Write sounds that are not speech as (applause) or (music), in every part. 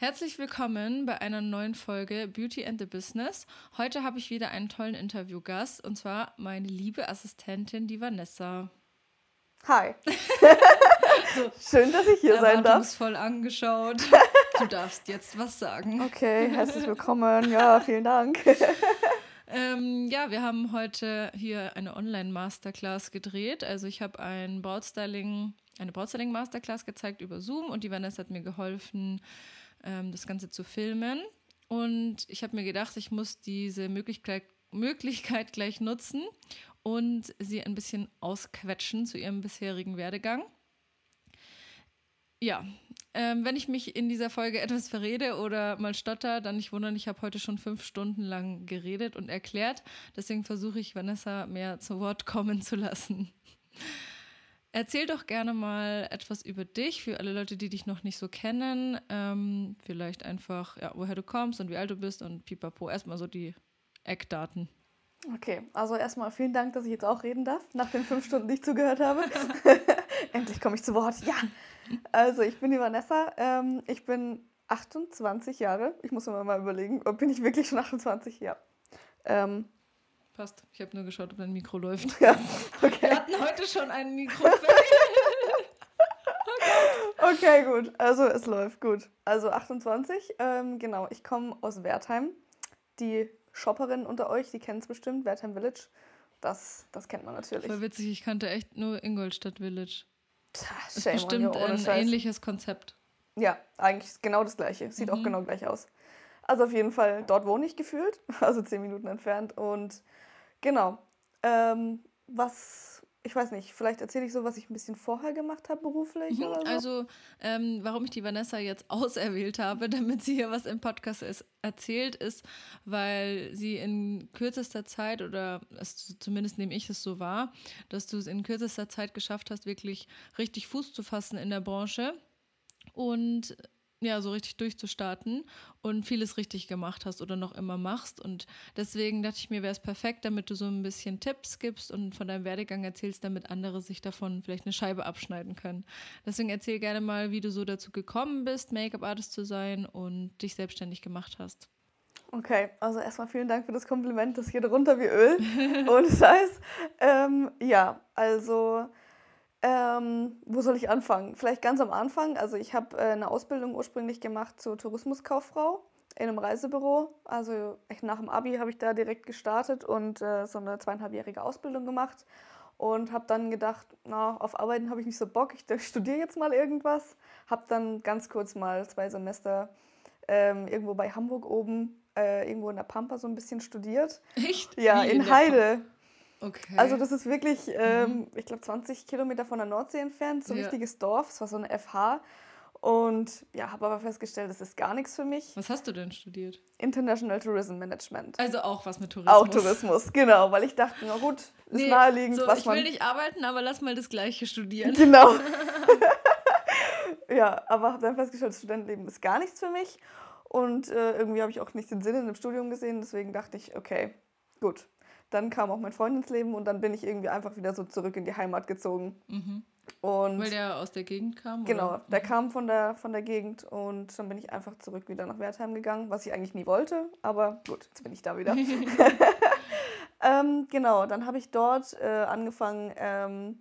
Herzlich willkommen bei einer neuen Folge Beauty and the Business. Heute habe ich wieder einen tollen Interviewgast und zwar meine liebe Assistentin, die Vanessa. Hi. (laughs) so, Schön, dass ich hier sein darf. voll angeschaut. Du darfst jetzt was sagen. Okay, herzlich willkommen. Ja, vielen Dank. (laughs) Ähm, ja, wir haben heute hier eine Online-Masterclass gedreht. Also ich habe ein Brautstyling, eine Brautstyling-Masterclass gezeigt über Zoom und die Vanessa hat mir geholfen, ähm, das Ganze zu filmen. Und ich habe mir gedacht, ich muss diese Möglichkeit, Möglichkeit gleich nutzen und sie ein bisschen ausquetschen zu ihrem bisherigen Werdegang. Ja, ähm, wenn ich mich in dieser Folge etwas verrede oder mal stotter, dann nicht wundern, ich habe heute schon fünf Stunden lang geredet und erklärt. Deswegen versuche ich Vanessa mehr zu Wort kommen zu lassen. Erzähl doch gerne mal etwas über dich für alle Leute, die dich noch nicht so kennen. Ähm, vielleicht einfach, ja, woher du kommst und wie alt du bist und pipapo. Erstmal so die Eckdaten. Okay, also erstmal vielen Dank, dass ich jetzt auch reden darf, nach den fünf Stunden, die ich zugehört habe. (laughs) Endlich komme ich zu Wort. Ja, also ich bin die Vanessa. Ähm, ich bin 28 Jahre. Ich muss mir mal überlegen, ob bin ich wirklich schon 28? Ja. Ähm, Passt. Ich habe nur geschaut, ob dein Mikro läuft. Ja, okay. Wir hatten heute schon ein Mikrofon. okay. (laughs) okay, gut. Also es läuft gut. Also 28. Ähm, genau, ich komme aus Wertheim. Die Shopperinnen unter euch, die kennen es bestimmt, Wertheim Village. Das, das kennt man natürlich. Voll witzig, ich kannte echt nur Ingolstadt Village. Das ist bestimmt you, ein Scheiß. ähnliches Konzept. Ja, eigentlich genau das gleiche. Sieht mhm. auch genau gleich aus. Also auf jeden Fall, dort wohne ich gefühlt, (laughs) also zehn Minuten entfernt. Und genau, ähm, was, ich weiß nicht, vielleicht erzähle ich so, was ich ein bisschen vorher gemacht habe beruflich. Mhm, so. Also, ähm, warum ich die Vanessa jetzt (laughs) auserwählt habe, damit sie hier was im Podcast ist, erzählt, ist, weil sie in kürzester Zeit, oder es, zumindest nehme ich es so wahr, dass du es in kürzester Zeit geschafft hast, wirklich richtig Fuß zu fassen in der Branche. Und ja, so richtig durchzustarten und vieles richtig gemacht hast oder noch immer machst. Und deswegen dachte ich mir, wäre es perfekt, damit du so ein bisschen Tipps gibst und von deinem Werdegang erzählst, damit andere sich davon vielleicht eine Scheibe abschneiden können. Deswegen erzähl gerne mal, wie du so dazu gekommen bist, Make-up-Artist zu sein und dich selbstständig gemacht hast. Okay, also erstmal vielen Dank für das Kompliment. Das geht runter wie Öl. und das heißt, ähm, ja, also ähm, wo soll ich anfangen? Vielleicht ganz am Anfang. Also ich habe äh, eine Ausbildung ursprünglich gemacht zur Tourismuskauffrau in einem Reisebüro. Also nach dem Abi habe ich da direkt gestartet und äh, so eine zweieinhalbjährige Ausbildung gemacht und habe dann gedacht, na, auf Arbeiten habe ich nicht so Bock, ich studiere jetzt mal irgendwas. Habe dann ganz kurz mal zwei Semester ähm, irgendwo bei Hamburg oben, äh, irgendwo in der Pampa so ein bisschen studiert. Echt? Ja, Wie in, in Heide. Okay. Also das ist wirklich, ähm, mhm. ich glaube, 20 Kilometer von der Nordsee entfernt, so ein ja. richtiges Dorf. Es war so eine FH. Und ja, habe aber festgestellt, das ist gar nichts für mich. Was hast du denn studiert? International Tourism Management. Also auch was mit Tourismus. Auch Tourismus, genau, weil ich dachte, na gut, ist nee, naheliegend, so, was ich will nicht arbeiten, aber lass mal das Gleiche studieren. Genau. (laughs) ja, aber habe dann festgestellt, das Studentenleben ist gar nichts für mich. Und äh, irgendwie habe ich auch nicht den Sinn in dem Studium gesehen, deswegen dachte ich, okay, gut, dann kam auch mein Freund ins Leben und dann bin ich irgendwie einfach wieder so zurück in die Heimat gezogen. Mhm. Und Weil der aus der Gegend kam? Genau, oder? der mhm. kam von der, von der Gegend und dann bin ich einfach zurück wieder nach Wertheim gegangen, was ich eigentlich nie wollte, aber gut, jetzt bin ich da wieder. (laughs) (laughs) ähm, genau, dann habe ich dort äh, angefangen, ähm,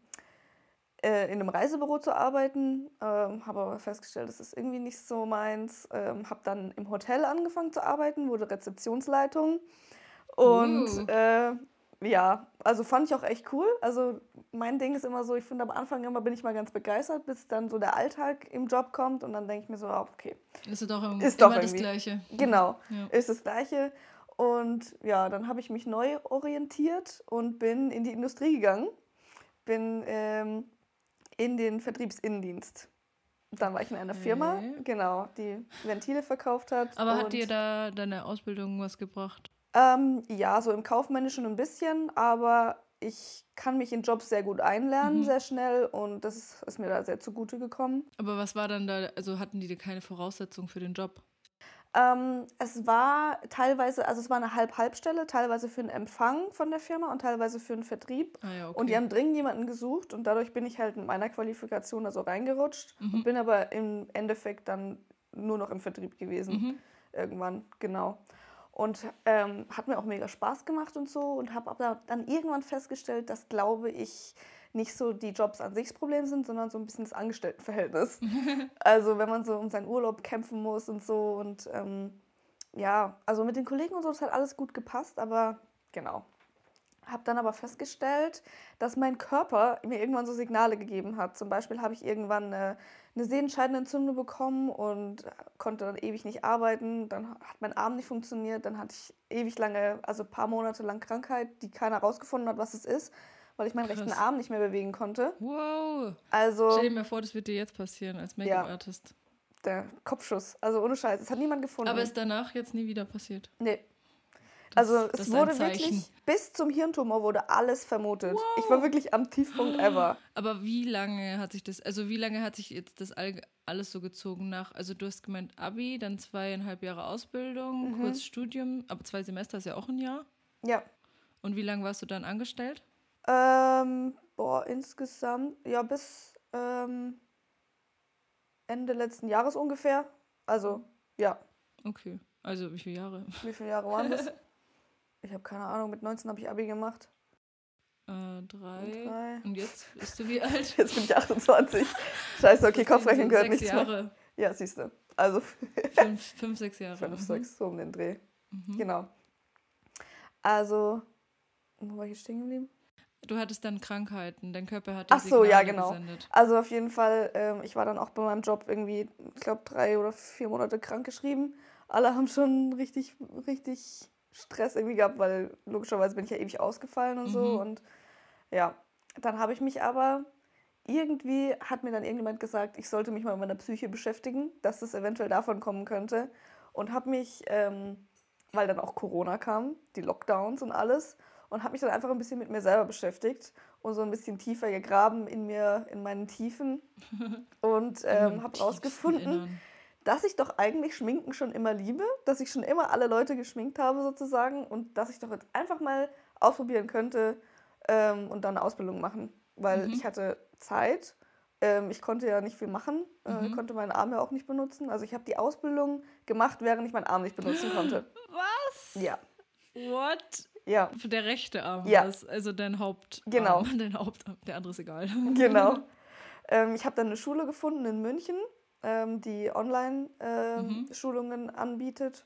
äh, in einem Reisebüro zu arbeiten, ähm, habe aber festgestellt, das ist irgendwie nicht so meins. Ähm, habe dann im Hotel angefangen zu arbeiten, wurde Rezeptionsleitung und uh. äh, ja, also fand ich auch echt cool. Also mein Ding ist immer so, ich finde am Anfang immer bin ich mal ganz begeistert, bis dann so der Alltag im Job kommt und dann denke ich mir so, ah, okay. Ist doch, im, ist doch immer das Gleiche. Genau, (laughs) ja. ist das Gleiche. Und ja, dann habe ich mich neu orientiert und bin in die Industrie gegangen. Bin ähm, in den Vertriebsinnendienst. Dann war ich in einer Firma, genau, die Ventile verkauft hat. Aber hat dir da deine Ausbildung was gebracht? Ähm, ja, so im Kaufmännischen ein bisschen, aber ich kann mich in Jobs sehr gut einlernen, mhm. sehr schnell und das ist, ist, mir da sehr zugute gekommen. Aber was war dann da, also hatten die keine Voraussetzung für den Job? Ähm, es war teilweise, also es war eine Halb-Halb-Stelle, teilweise für den Empfang von der Firma und teilweise für den Vertrieb. Ah ja, okay. Und die haben dringend jemanden gesucht und dadurch bin ich halt mit meiner Qualifikation da so reingerutscht mhm. und bin aber im Endeffekt dann nur noch im Vertrieb gewesen. Mhm. Irgendwann, genau. Und ähm, hat mir auch mega Spaß gemacht und so und habe aber dann irgendwann festgestellt, dass, glaube ich, nicht so die Jobs an sich das Problem sind, sondern so ein bisschen das Angestelltenverhältnis. (laughs) also wenn man so um seinen Urlaub kämpfen muss und so und ähm, ja, also mit den Kollegen und so, das hat alles gut gepasst, aber genau. Habe dann aber festgestellt, dass mein Körper mir irgendwann so Signale gegeben hat. Zum Beispiel habe ich irgendwann eine, eine Sehenscheidenentzündung bekommen und konnte dann ewig nicht arbeiten. Dann hat mein Arm nicht funktioniert. Dann hatte ich ewig lange, also ein paar Monate lang Krankheit, die keiner herausgefunden hat, was es ist, weil ich meinen Krass. rechten Arm nicht mehr bewegen konnte. Wow. Also Stell dir mal vor, das wird dir jetzt passieren als Make-up-Artist. der Kopfschuss. Also ohne Scheiß. Es hat niemand gefunden. Aber ist danach jetzt nie wieder passiert. nee. Das- Also es wurde wirklich, bis zum Hirntumor wurde alles vermutet. Ich war wirklich am Tiefpunkt ever. Aber wie lange hat sich das, also wie lange hat sich jetzt das all, alles so gezogen nach, also du hast gemeint Abi, dann zweieinhalb Jahre Ausbildung, Mhm. kurz Studium, aber zwei Semester ist ja auch ein Jahr. Ja. Und wie lange warst du dann angestellt? Ähm, boah, insgesamt, ja, bis ähm, Ende letzten Jahres ungefähr. Also, ja. Okay, also wie viele Jahre? Wie viele Jahre waren das? (laughs) Ich habe keine Ahnung, mit 19 habe ich Abi gemacht. Äh, drei. Drei. Und jetzt bist du wie (laughs) alt? Jetzt bin ich 28. Scheiße, okay, Kopfrechnen gehört nichts mehr. Jahre. Ja, siehst du. Also (laughs) Fünf, fünf, sechs Jahre. fünf, Mhm. sechs, so um den Dreh. Mhm. Genau. Also, wo war ich jetzt stehen geblieben? Du hattest dann Krankheiten, dein Körper hat Ach so, ja, Signale genau. gesendet. Also auf jeden Fall, ähm, ich war dann auch bei meinem Job irgendwie, ich glaube, drei oder vier Monate krank geschrieben. Alle haben schon richtig, richtig Stress irgendwie gehabt, weil logischerweise bin ich ja ewig ausgefallen und so. Mhm. Und ja, dann habe ich mich aber, irgendwie hat mir dann irgendjemand gesagt, ich sollte mich mal mit meiner Psyche beschäftigen, dass das eventuell davon kommen könnte. Und habe mich, ähm, weil dann auch Corona kam, die Lockdowns und alles, und habe mich dann einfach ein bisschen mit mir selber beschäftigt und so ein bisschen tiefer gegraben in mir, in meinen Tiefen (laughs) und ähm, habe rausgefunden, Innern. Dass ich doch eigentlich Schminken schon immer liebe, dass ich schon immer alle Leute geschminkt habe sozusagen und dass ich doch jetzt einfach mal ausprobieren könnte ähm, und dann eine Ausbildung machen, weil Mhm. ich hatte Zeit. Ähm, ich konnte ja nicht viel machen, äh, Mhm. konnte meinen Arm ja auch nicht benutzen. Also ich habe die Ausbildung gemacht, während ich meinen Arm nicht benutzen konnte. (laughs) Was? Ja, What? ja, Für der rechte Arm Ja. also dein Haupt. Genau. (laughs) Dein Hauptarm, der andere ist egal. genau. (laughs) ähm, ich habe dann eine Schule gefunden in München, ähm, die Mhm. Online-Schulungen anbietet.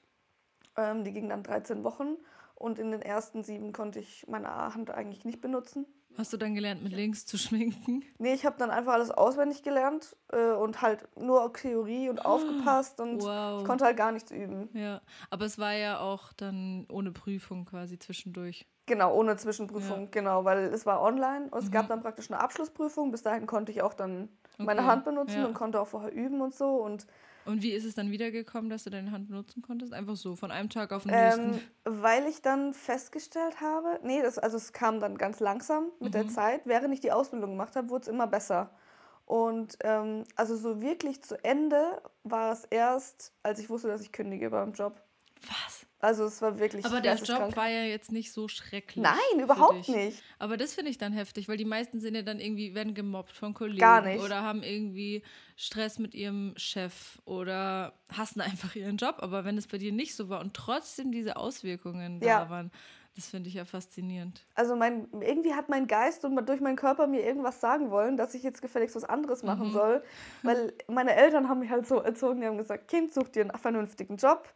Ähm, die ging dann 13 Wochen und in den ersten sieben konnte ich meine Hand eigentlich nicht benutzen. Hast du dann gelernt, mit links zu schminken? (laughs) Nee, ich habe dann einfach alles auswendig gelernt äh, und halt nur Theorie und aufgepasst und Wow. ich konnte halt gar nichts üben. Ja, aber es war ja auch dann ohne Prüfung quasi zwischendurch. Genau, ohne Zwischenprüfung, Ja. genau, weil es war online und es Mhm. gab dann praktisch eine Abschlussprüfung. Bis dahin konnte ich auch dann meine Okay, Hand benutzen ja. und konnte auch vorher üben und so. Und Und wie ist es dann wiedergekommen, dass du deine Hand benutzen konntest? Einfach so, von einem Tag auf den ähm, nächsten. weil ich dann festgestellt habe, nee, das, also es kam dann ganz langsam mit der Mhm. Zeit. Während ich die Ausbildung gemacht habe, wurde es immer besser. Und ähm, also so wirklich zu Ende war es erst, als ich wusste, dass ich kündige beim Job. Was? Also es war wirklich Aber der Job geisteskrank. war ja jetzt nicht so schrecklich. Nein, überhaupt nicht. Aber das finde ich dann heftig, weil die meisten sind ja dann irgendwie, werden gemobbt von Kollegen. Gar nicht. Oder haben irgendwie Stress mit ihrem Chef oder hassen einfach ihren Job. Aber wenn es bei dir nicht so war und trotzdem diese Auswirkungen Ja. da waren, das finde ich ja faszinierend. Also mein, irgendwie hat mein Geist und durch meinen Körper mir irgendwas sagen wollen, dass ich jetzt gefälligst was anderes machen Mhm. soll. Weil meine Eltern haben mich halt so erzogen, die haben gesagt, Kind, such dir einen vernünftigen Job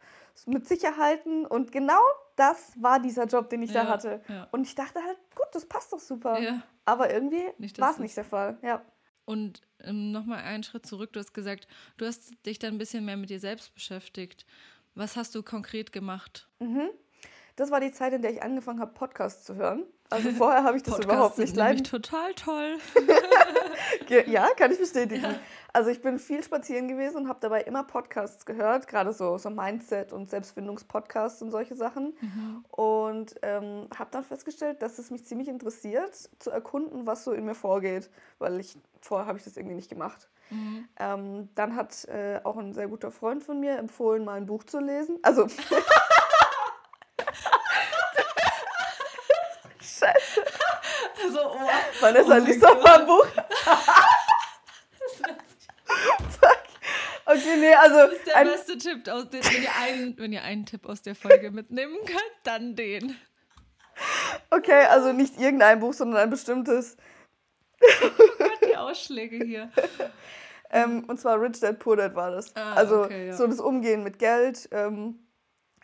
mit Sicherheiten. Und genau das war dieser Job, den ich da Ja, hatte. ja. Und ich dachte halt, gut, das passt doch super. Ja. Aber irgendwie war es es- nicht der Fall. Ja. Und ähm, nochmal einen Schritt zurück, du hast gesagt, du hast dich dann ein bisschen mehr mit dir selbst beschäftigt. Was hast du konkret gemacht? Mhm. Das war die Zeit, in der ich angefangen habe, Podcasts zu hören. Also vorher habe ich das Podcasts überhaupt nicht leiden. total toll. (laughs) Ja, kann ich bestätigen. Also ich bin viel spazieren gewesen und habe dabei immer Podcasts gehört, gerade so, so Mindset- und Selbstfindungspodcasts und solche Sachen. Und ähm, habe dann festgestellt, dass es mich ziemlich interessiert, zu erkunden, was so in mir vorgeht, weil ich vorher habe ich das irgendwie nicht gemacht. Mhm. Ähm, dann hat äh, auch ein sehr guter Freund von mir empfohlen, mal ein Buch zu lesen. Also (laughs) Scheiße, Also, oh, Vanessa Oh liest doch mal ein Buch. Okay, nee, also. Das ist der beste Tipp, den, wenn, ihr einen, wenn ihr einen Tipp aus der Folge mitnehmen könnt, dann den. Okay, also nicht irgendein Buch, sondern ein bestimmtes. Oh Gott, die Ausschläge hier. ähm, und zwar Rich Dad Poor Dad war das. Ah, also okay, ja. so das Umgehen mit Geld. Ähm,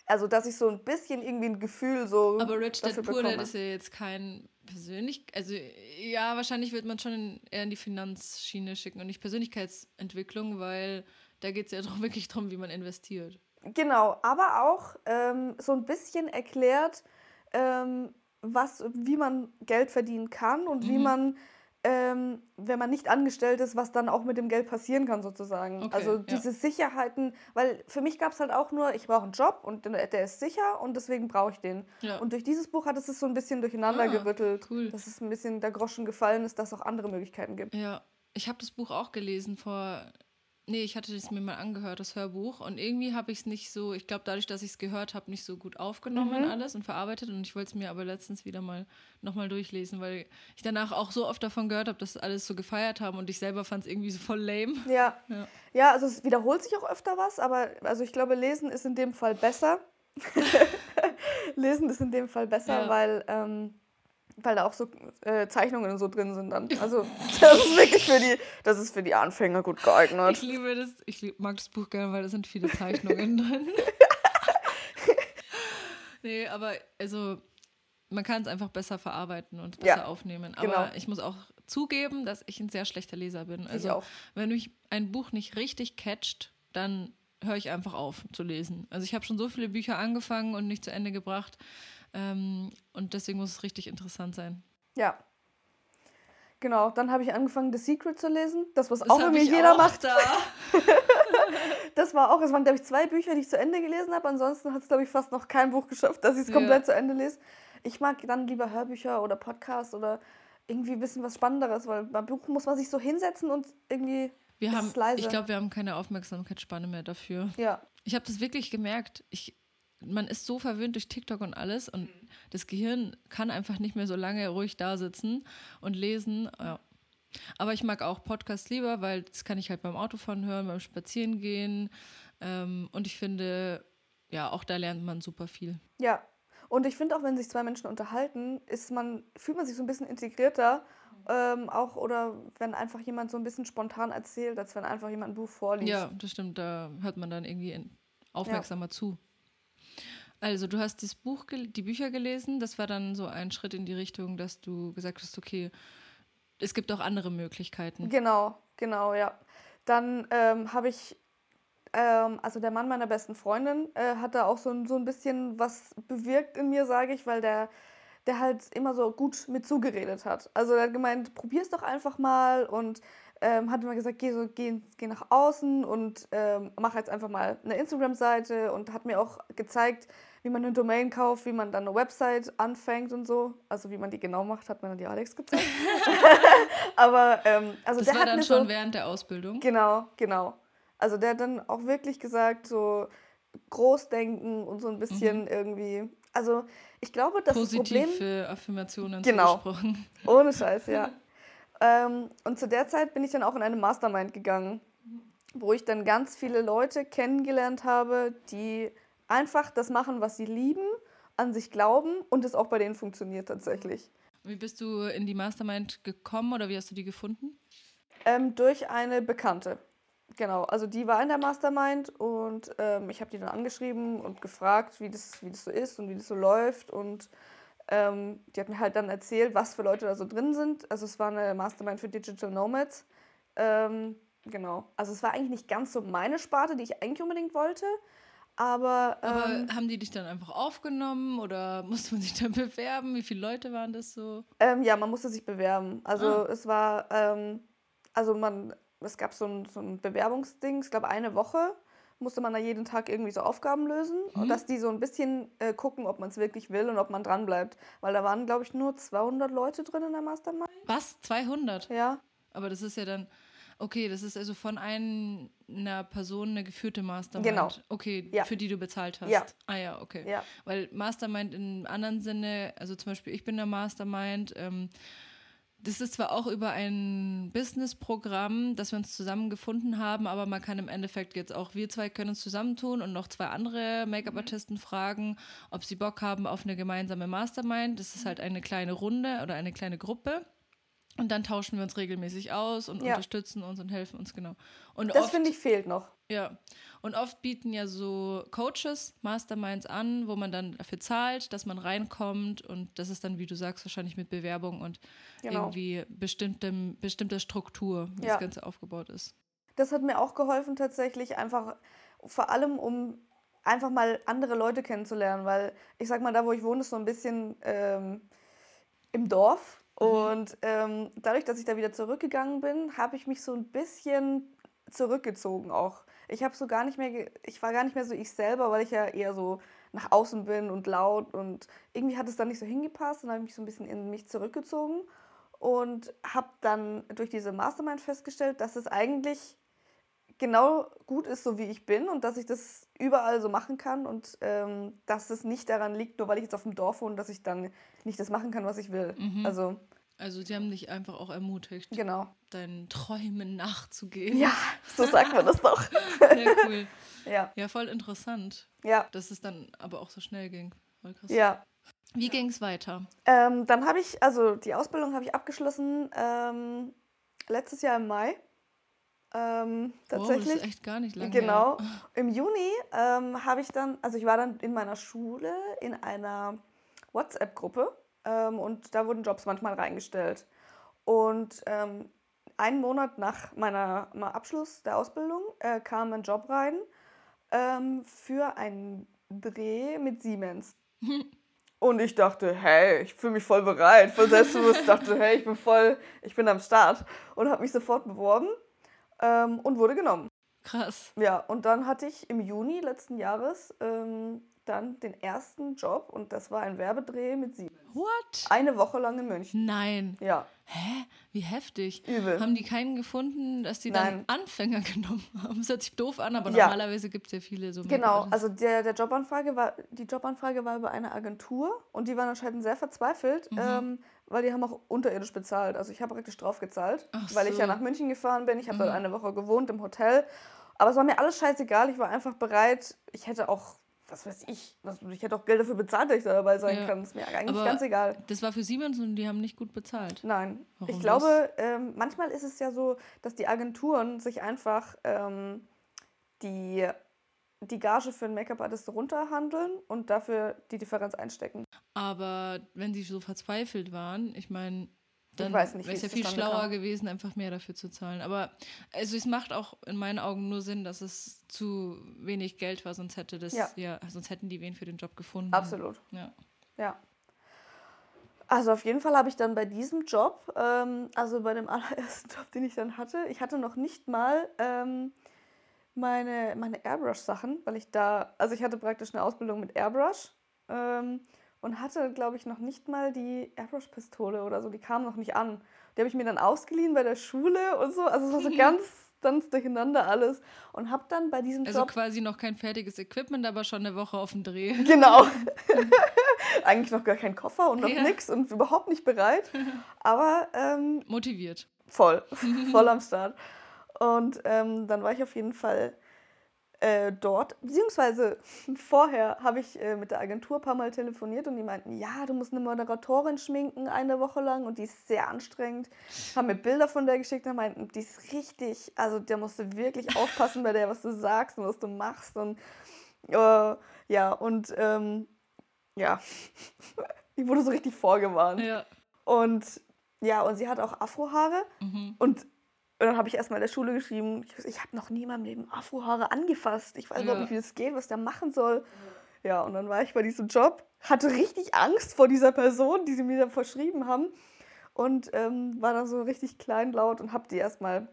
also dass ich so ein bisschen irgendwie ein Gefühl so. Aber Rich Dad Poor Dad ist ja jetzt kein persönlich, also ja, wahrscheinlich wird man schon in, eher in die Finanzschiene schicken und nicht Persönlichkeitsentwicklung, weil da geht es ja (laughs) doch wirklich darum, wie man investiert. Genau, aber auch ähm, so ein bisschen erklärt, ähm, was, wie man Geld verdienen kann und wie Mhm. man, ähm, wenn man nicht angestellt ist, was dann auch mit dem Geld passieren kann sozusagen. Okay, also ja. diese Sicherheiten, weil für mich gab es halt auch nur, ich brauche einen Job und der ist sicher und deswegen brauche ich den. Ja. Und durch dieses Buch hat es es so ein bisschen durcheinander Ah, gerüttelt, cool. dass es ein bisschen der Groschen gefallen ist, dass es auch andere Möglichkeiten gibt. Ja, ich habe das Buch auch gelesen vor. Nee, ich hatte es mir mal angehört, das Hörbuch. Und irgendwie habe ich es nicht so, ich glaube, dadurch, dass ich es gehört habe, nicht so gut aufgenommen Mhm. alles und verarbeitet. Und ich wollte es mir aber letztens wieder mal nochmal durchlesen, weil ich danach auch so oft davon gehört habe, dass alles so gefeiert haben und ich selber fand es irgendwie so voll lame. Ja. Ja. ja, also es wiederholt sich auch öfter was, aber also ich glaube, Lesen ist in dem Fall besser. (laughs) Lesen ist in dem Fall besser, Ja. weil, ähm, weil da auch so äh, Zeichnungen und so drin sind dann. (laughs) Also das ist wirklich für die, das ist für die Anfänger gut geeignet. Ich liebe das, ich lieb, mag das Buch gerne, weil da sind viele Zeichnungen (laughs) drin. nee, aber also man kann es einfach besser verarbeiten und besser Ja, aufnehmen. Aber genau. ich muss auch zugeben, dass ich ein sehr schlechter Leser bin. Also wenn mich ein Buch nicht richtig catcht, dann höre ich einfach auf zu lesen. Also ich habe schon so viele Bücher angefangen und nicht zu Ende gebracht. Ähm, und deswegen muss es richtig interessant sein. Ja. Genau, dann habe ich angefangen, The Secret zu lesen. Das, was Das auch irgendwie jeder auch macht. Da. (laughs) Das war auch, es waren, glaube ich, zwei Bücher, die ich zu Ende gelesen habe. Ansonsten hat es, glaube ich, fast noch kein Buch geschafft, dass ich es Ja. komplett zu Ende lese. Ich mag dann lieber Hörbücher oder Podcasts oder irgendwie ein bisschen was Spannenderes, weil beim Buch muss man sich so hinsetzen und irgendwie. Wir haben, ich glaube, wir haben keine Aufmerksamkeitsspanne mehr dafür. Ja, Ich habe das wirklich gemerkt. Ich, man ist so verwöhnt durch TikTok und alles und das Gehirn kann einfach nicht mehr so lange ruhig da sitzen und lesen. Ja. Aber ich mag auch Podcasts lieber, weil das kann ich halt beim Autofahren hören, beim Spazierengehen. Ähm, und ich finde, ja, auch da lernt man super viel. ja. Und ich finde auch, wenn sich zwei Menschen unterhalten, ist man, fühlt man sich so ein bisschen integrierter. Ähm, auch oder wenn einfach jemand so ein bisschen spontan erzählt, als wenn einfach jemand ein Buch vorliest. Ja, das stimmt. Da hört man dann irgendwie aufmerksamer zu. Also, du hast das Buch, die Bücher gelesen. Das war dann so ein Schritt in die Richtung, dass du gesagt hast, okay, es gibt auch andere Möglichkeiten. Genau, genau, ja. Dann ähm, habe ich, ähm, also der Mann meiner besten Freundin äh, hat da auch so, ein- so ein bisschen was bewirkt in mir, sage ich, weil der, der halt immer so gut mit zugeredet hat. Also er hat gemeint, probier's doch einfach mal und ähm, hat immer gesagt, geh, so, geh, geh nach außen und ähm, mach jetzt einfach mal eine Instagram-Seite und hat mir auch gezeigt, wie man eine Domain kauft, wie man dann eine Website anfängt und so. Also wie man die genau macht, hat mir dann die Alex gezeigt. (laughs) Aber ähm, also Das der war hat dann schon so, während der Ausbildung. Genau, genau. Also der hat dann auch wirklich gesagt, so Großdenken und so ein bisschen irgendwie. Also ich glaube, das Problem. Positive Affirmationen Genau. zugesprochen. (laughs) Ohne Scheiß, ja. (laughs) ähm, und zu der Zeit bin ich dann auch in eine Mastermind gegangen, wo ich dann ganz viele Leute kennengelernt habe, die einfach das machen, was sie lieben, an sich glauben und es auch bei denen funktioniert tatsächlich. Wie bist du in die Mastermind gekommen oder wie hast du die gefunden? Ähm, durch eine Bekannte. Genau, also die war in der Mastermind und ähm, ich habe die dann angeschrieben und gefragt, wie das, wie das so ist und wie das so läuft. Und ähm, die hat mir halt dann erzählt, was für Leute da so drin sind. Also es war eine Mastermind für Digital Nomads. Ähm, genau, also es war eigentlich nicht ganz so meine Sparte, die ich eigentlich unbedingt wollte. Aber, Aber ähm, haben die dich dann einfach aufgenommen oder (laughs) musste man sich dann bewerben? Wie viele Leute waren das so? Ähm, ja, man musste sich bewerben. Also Ah. es war, ähm, also man, es gab so ein, so ein Bewerbungsding, ich glaube eine Woche musste man da jeden Tag irgendwie so Aufgaben lösen Mhm. und dass die so ein bisschen äh, gucken, ob man es wirklich will und ob man dran bleibt. Weil da waren, glaube ich, nur 200 Leute drin in der Mastermind. Was? 200? Ja, Aber das ist ja dann, okay, das ist also von ein, einer Person eine geführte Mastermind. Genau. Okay, Ja. für die du bezahlt hast. Ja. Ah ja, okay. ja, Weil Mastermind im anderen Sinne, also zum Beispiel ich bin der Mastermind, ähm, das ist zwar auch über ein Business-Programm, dass wir uns zusammengefunden haben, aber man kann im Endeffekt jetzt auch, wir zwei können uns zusammentun und noch zwei andere Make-up-Artisten fragen, ob sie Bock haben auf eine gemeinsame Mastermind. Das ist halt eine kleine Runde oder eine kleine Gruppe. Und dann tauschen wir uns regelmäßig aus und ja. unterstützen uns und helfen uns, genau. Und das finde ich fehlt noch. Ja. Und oft bieten ja so Coaches Masterminds an, wo man dann dafür zahlt, dass man reinkommt. Und das ist dann, wie du sagst, wahrscheinlich mit Bewerbung und genau. irgendwie bestimmtem, bestimmter Struktur, wie ja. das Ganze aufgebaut ist. Das hat mir auch geholfen, tatsächlich einfach, vor allem um einfach mal andere Leute kennenzulernen, weil ich sag mal, da wo ich wohne, ist so ein bisschen ähm, im Dorf. Und ähm, dadurch, dass ich da wieder zurückgegangen bin, habe ich mich so ein bisschen zurückgezogen auch. Ich habe so gar nicht mehr, ich war gar nicht mehr so ich selber, weil ich ja eher so nach außen bin und laut und irgendwie hat es dann nicht so hingepasst und habe mich so ein bisschen in mich zurückgezogen und habe dann durch diese Mastermind festgestellt, dass es eigentlich genau gut ist, so wie ich bin und dass ich das überall so machen kann und ähm, dass es nicht daran liegt, nur weil ich jetzt auf dem Dorf wohne, dass ich dann nicht das machen kann, was ich will. Mhm. Also, also sie haben dich einfach auch ermutigt, genau. deinen Träumen nachzugehen. Ja, so sagt man das doch. (laughs) ja, cool. (laughs) Ja. ja, voll interessant. Ja. Dass es dann aber auch so schnell ging. Ja. Wie ging es weiter? Ähm, dann habe ich, also die Ausbildung habe ich abgeschlossen ähm, letztes Jahr im Mai. Ähm, tatsächlich. Oh, das ist echt gar nicht lange. Genau. Her. Im Juni ähm, habe ich dann, also ich war dann in meiner Schule in einer WhatsApp-Gruppe ähm, und da wurden Jobs manchmal reingestellt. Und ähm, einen Monat nach meiner, meinem Abschluss der Ausbildung äh, kam ein Job rein ähm, für einen Dreh mit Siemens. (laughs) Und ich dachte, hey, ich fühle mich voll bereit, voll selbstbewusst. dachte, hey, ich bin voll, ich bin am Start. Und habe mich sofort beworben ähm, und wurde genommen. Krass. Ja, und dann hatte ich im Juni letzten Jahres ähm, dann den ersten Job und das war ein Werbedreh mit Siemens. What? Eine Woche lang in München. Nein. Ja. Hä? Wie heftig. Übel. Haben die keinen gefunden, dass die dann Anfänger (laughs) genommen haben? Das hört sich doof an, aber ja. normalerweise gibt es ja viele so. Genau, also der, der Jobanfrage war, die Jobanfrage war über eine Agentur und die waren anscheinend sehr verzweifelt, mhm. ähm, weil die haben auch unterirdisch bezahlt. Also ich habe praktisch drauf gezahlt, Ach weil so. ich ja nach München gefahren bin. Ich habe mhm. dort eine Woche gewohnt im Hotel. Aber es war mir alles scheißegal. Ich war einfach bereit. Ich hätte auch was weiß ich, ich hätte auch Geld dafür bezahlt, dass ich da dabei sein ja. kann. Das ist mir eigentlich Aber ganz egal. Das war für Siemens und die haben nicht gut bezahlt. Nein. Warum ich glaube, ähm, manchmal ist es ja so, dass die Agenturen sich einfach ähm, die, die Gage für einen Make-up-Artist runterhandeln und dafür die Differenz einstecken. Aber wenn sie so verzweifelt waren, ich meine, dann wäre es ja viel schlauer kam. gewesen, einfach mehr dafür zu zahlen. Aber also es macht auch in meinen Augen nur Sinn, dass es zu wenig Geld war, sonst hätte das ja, ja sonst hätten die wen für den Job gefunden. Absolut. Ja. Ja. Also auf jeden Fall habe ich dann bei diesem Job, ähm, also bei dem allerersten (laughs) Job, den ich dann hatte, ich hatte noch nicht mal ähm, meine, meine Airbrush-Sachen, weil ich da, also ich hatte praktisch eine Ausbildung mit Airbrush. Ähm, und hatte, glaube ich, noch nicht mal die Airbrush-Pistole oder so. Die kam noch nicht an. Die habe ich mir dann ausgeliehen bei der Schule und so. Also es war so (laughs) ganz, ganz durcheinander alles. Und habe dann bei diesem also Job... Also quasi noch kein fertiges Equipment, aber schon eine Woche auf dem Dreh. (laughs) (laughs) Genau. Eigentlich noch gar kein Koffer und noch ja. nichts und überhaupt nicht bereit. Aber... Ähm, Motiviert. Voll. voll am Start. Und ähm, dann war ich auf jeden Fall äh, dort, beziehungsweise (laughs) vorher habe ich äh, mit der Agentur ein paar Mal telefoniert und die meinten, ja, du musst eine Moderatorin schminken eine Woche lang und die ist sehr anstrengend. Haben mir Bilder von der geschickt und meinten, die ist richtig, also der musst du wirklich aufpassen bei der, was du sagst und was du machst und äh, ja, und ähm, ja, (laughs) ich wurde so richtig vorgewarnt. Ja. Und ja, und sie hat auch Afrohaare mhm. und und dann habe ich erstmal in der Schule geschrieben, ich, ich habe noch nie in meinem Leben Afrohaare angefasst. Ich weiß ja. überhaupt nicht, wie das geht, was der machen soll. Ja. und dann war ich bei diesem Job, hatte richtig Angst vor dieser Person, die sie mir da verschrieben haben. Und ähm, war dann so richtig kleinlaut und habe die erstmal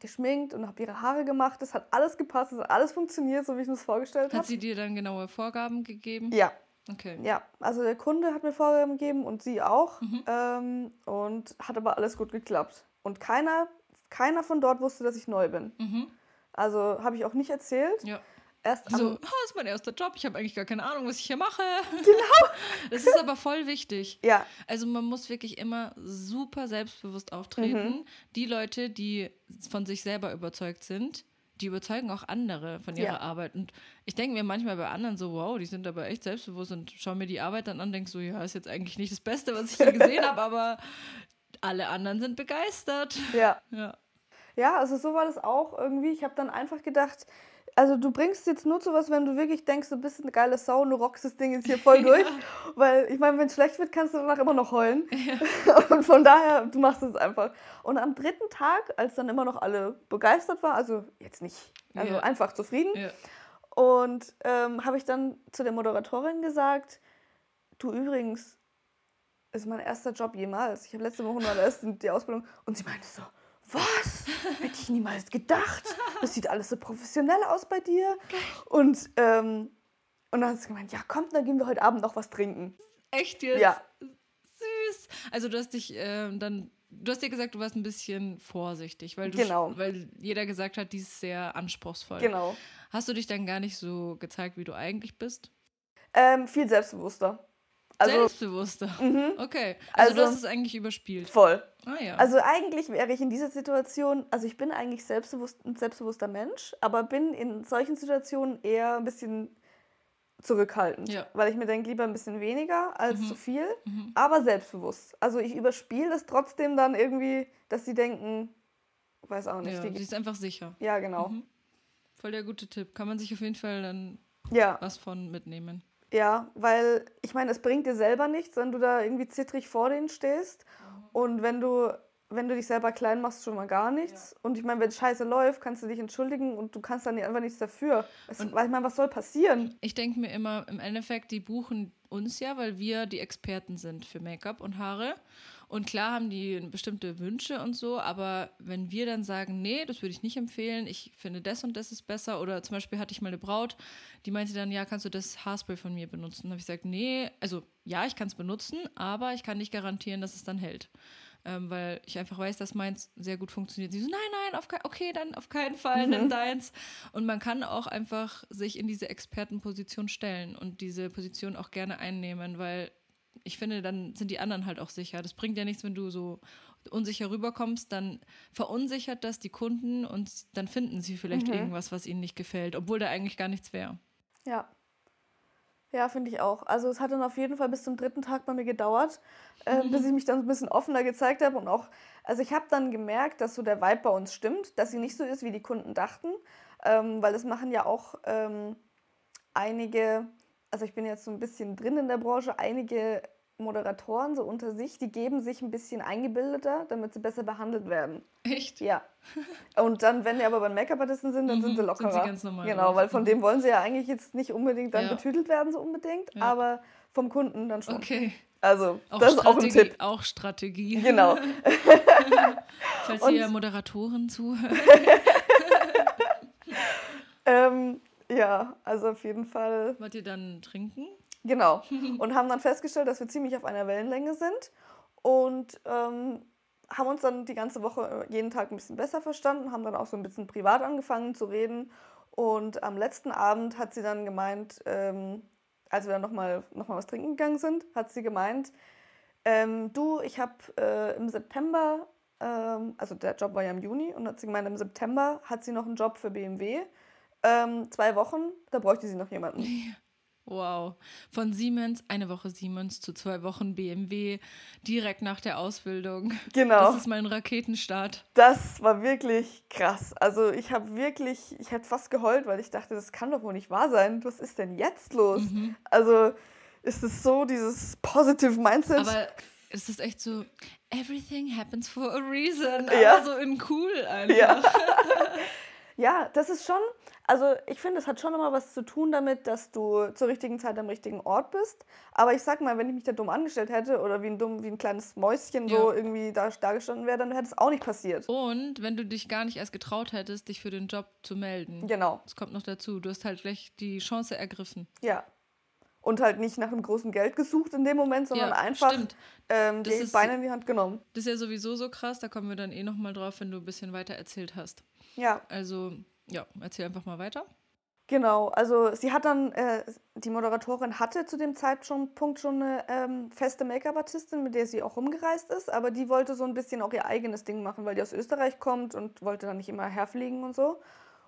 geschminkt und habe ihre Haare gemacht. Das hat alles gepasst, es hat alles funktioniert, so wie ich mir das vorgestellt habe. Hat sie dir dann genaue Vorgaben gegeben? Ja. Okay. Ja, also der Kunde hat mir Vorgaben gegeben und sie auch. Mhm. Ähm, und hat aber alles gut geklappt. Und keiner keiner von dort wusste, dass ich neu bin. Mhm. Also habe ich auch nicht erzählt. Ja. erst so, oh, das (laughs) ist mein erster Job, ich habe eigentlich gar keine Ahnung, was ich hier mache. Genau. (laughs) Das ist aber voll wichtig. Ja. Also man muss wirklich immer super selbstbewusst auftreten. Mhm. Die Leute, die von sich selber überzeugt sind, die überzeugen auch andere von ihrer ja. Arbeit. Und ich denke mir manchmal bei anderen so, wow, die sind aber echt selbstbewusst und schaue mir die Arbeit dann an, denke so, ja, ist jetzt eigentlich nicht das Beste, was ich hier gesehen habe, aber alle anderen sind begeistert. Ja. Ja, ja also so war das auch irgendwie. Ich habe dann einfach gedacht, also du bringst jetzt nur zu was, wenn du wirklich denkst, du bist eine geile Sau und du rockst das Ding jetzt hier voll (laughs) durch. Ja. Weil ich meine, wenn es schlecht wird, kannst du danach immer noch heulen. (laughs) Ja. (laughs) Und von daher, du machst es einfach. Und am dritten Tag, als dann immer noch alle begeistert waren, also jetzt nicht, also ja. einfach zufrieden. Und ähm, habe ich dann zu der Moderatorin gesagt, du übrigens, ist mein erster Job jemals. Ich habe letzte Woche noch erst die Ausbildung. Und sie meinte so, was? Hätte ich niemals gedacht. Das sieht alles so professionell aus bei dir. Und, ähm, und dann hat sie gemeint, ja, kommt, dann gehen wir heute Abend noch was trinken. Echt jetzt? Ja. Süß. Also du hast dich ähm, dann, du hast dir gesagt, du warst ein bisschen vorsichtig, weil, du, genau. weil jeder gesagt hat, die ist sehr anspruchsvoll. Genau. Hast du dich dann gar nicht so gezeigt, wie du eigentlich bist? Ähm, viel selbstbewusster. Also, Selbstbewusster. Mhm. Okay. Also, also du hast es eigentlich überspielt. Voll. Ah, ja. Also eigentlich wäre ich in dieser Situation, also ich bin eigentlich selbstbewusst, ein selbstbewusster Mensch, aber bin in solchen Situationen eher ein bisschen zurückhaltend. Ja. Weil ich mir denke, lieber ein bisschen weniger als Mhm. zu viel, Mhm. aber selbstbewusst. Also ich überspiele das trotzdem dann irgendwie, dass sie denken, weiß auch nicht. Ja, die, sie ist einfach sicher. ja genau. Mhm. Voll der gute Tipp. Kann man sich auf jeden Fall dann Ja. was von mitnehmen. Ja, weil ich meine, es bringt dir selber nichts, wenn du da irgendwie zittrig vor denen stehst. Und wenn du, wenn du dich selber klein machst, schon mal gar nichts. Ja. Und ich meine, wenn es scheiße läuft, kannst du dich entschuldigen und du kannst dann einfach nichts dafür. Es, weil ich meine, was soll passieren? Ich denke mir immer, im Endeffekt, die buchen uns ja, weil wir die Experten sind für Make-up und Haare. Und klar haben die bestimmte Wünsche und so, aber wenn wir dann sagen, nee, das würde ich nicht empfehlen, ich finde das und das ist besser, oder zum Beispiel hatte ich mal eine Braut, die meinte dann, ja, kannst du das Haarspray von mir benutzen? Dann habe ich gesagt, nee, also ja, ich kann es benutzen, aber ich kann nicht garantieren, dass es dann hält. Ähm, weil ich einfach weiß, dass meins sehr gut funktioniert. Sie so, nein, nein, auf okay, dann auf keinen Fall, mhm. nimm deins. Und man kann auch einfach sich in diese Expertenposition stellen und diese Position auch gerne einnehmen, weil ich finde, dann sind die anderen halt auch sicher. Das bringt ja nichts, wenn du so unsicher rüberkommst, dann verunsichert das die Kunden und dann finden sie vielleicht mhm. irgendwas, was ihnen nicht gefällt, obwohl da eigentlich gar nichts wäre. Ja. Ja, finde ich auch. Also es hat dann auf jeden Fall bis zum dritten Tag bei mir gedauert, äh, mhm. bis ich mich dann ein bisschen offener gezeigt habe und auch, also ich habe dann gemerkt, dass so der Vibe bei uns stimmt, dass sie nicht so ist, wie die Kunden dachten, ähm, weil es machen ja auch ähm, einige, also ich bin jetzt so ein bisschen drin in der Branche, einige Moderatoren so unter sich, die geben sich ein bisschen eingebildeter, damit sie besser behandelt werden. Echt? Ja. Und dann, wenn die aber bei Make-up-Artisten sind, dann mhm, sind sie lockerer. Sind sie ganz normal. Genau, weil von dem wollen sie ja eigentlich jetzt nicht unbedingt dann ja. betütelt werden, so unbedingt, ja. aber vom Kunden dann schon. Okay. Also, auch das ist auch ein Tipp. Auch Strategie. Genau. (laughs) Falls Und, ihr Moderatoren zuhört. (laughs) ähm, ja, also auf jeden Fall. Wollt ihr dann trinken? Genau. (laughs) Und haben dann festgestellt, dass wir ziemlich auf einer Wellenlänge sind und ähm, haben uns dann die ganze Woche äh, jeden Tag ein bisschen besser verstanden, haben dann auch so ein bisschen privat angefangen zu reden. Und am letzten Abend hat sie dann gemeint, ähm, als wir dann nochmal noch mal was trinken gegangen sind, hat sie gemeint, ähm, du, ich habe äh, im September, ähm, also der Job war ja im Juni, und hat sie gemeint, im September hat sie noch einen Job für BMW. Ähm, zwei Wochen, da bräuchte sie noch jemanden. (laughs) Wow. Von Siemens, eine Woche Siemens zu zwei Wochen BMW, direkt nach der Ausbildung. Genau. Das ist mein Raketenstart. Das war wirklich krass. Also ich habe wirklich, ich hätte fast geheult, weil ich dachte, das kann doch wohl nicht wahr sein. Was ist denn jetzt los? Mhm. Also ist es so, dieses positive Mindset. Aber es ist echt so, everything happens for a reason. Ja. Aber so in cool einfach. Ja. (laughs) ja, das ist schon, also ich finde, es hat schon immer was zu tun damit, dass du zur richtigen Zeit am richtigen Ort bist. Aber ich sag mal, wenn ich mich da dumm angestellt hätte oder wie ein dumm, wie ein kleines Mäuschen Ja. so irgendwie da, da gestanden wäre, dann hätte es auch nicht passiert. Und wenn du dich gar nicht erst getraut hättest, dich für den Job zu melden. Genau, Das kommt noch dazu. Du hast halt vielleicht die Chance ergriffen. ja. Und halt nicht nach einem großen Geld gesucht in dem Moment, sondern ja, einfach ähm, Das die ist- Beine in die Hand genommen. Das ist ja sowieso so krass. Da kommen wir dann eh nochmal drauf, wenn du ein bisschen weiter erzählt hast. Ja, Also, ja, erzähl einfach mal weiter. Genau, also sie hat dann, äh, die Moderatorin hatte zu dem Zeitpunkt schon eine ähm, feste Make-up-Artistin, mit der sie auch rumgereist ist, aber die wollte so ein bisschen auch ihr eigenes Ding machen, weil die aus Österreich kommt und wollte dann nicht immer herfliegen und so.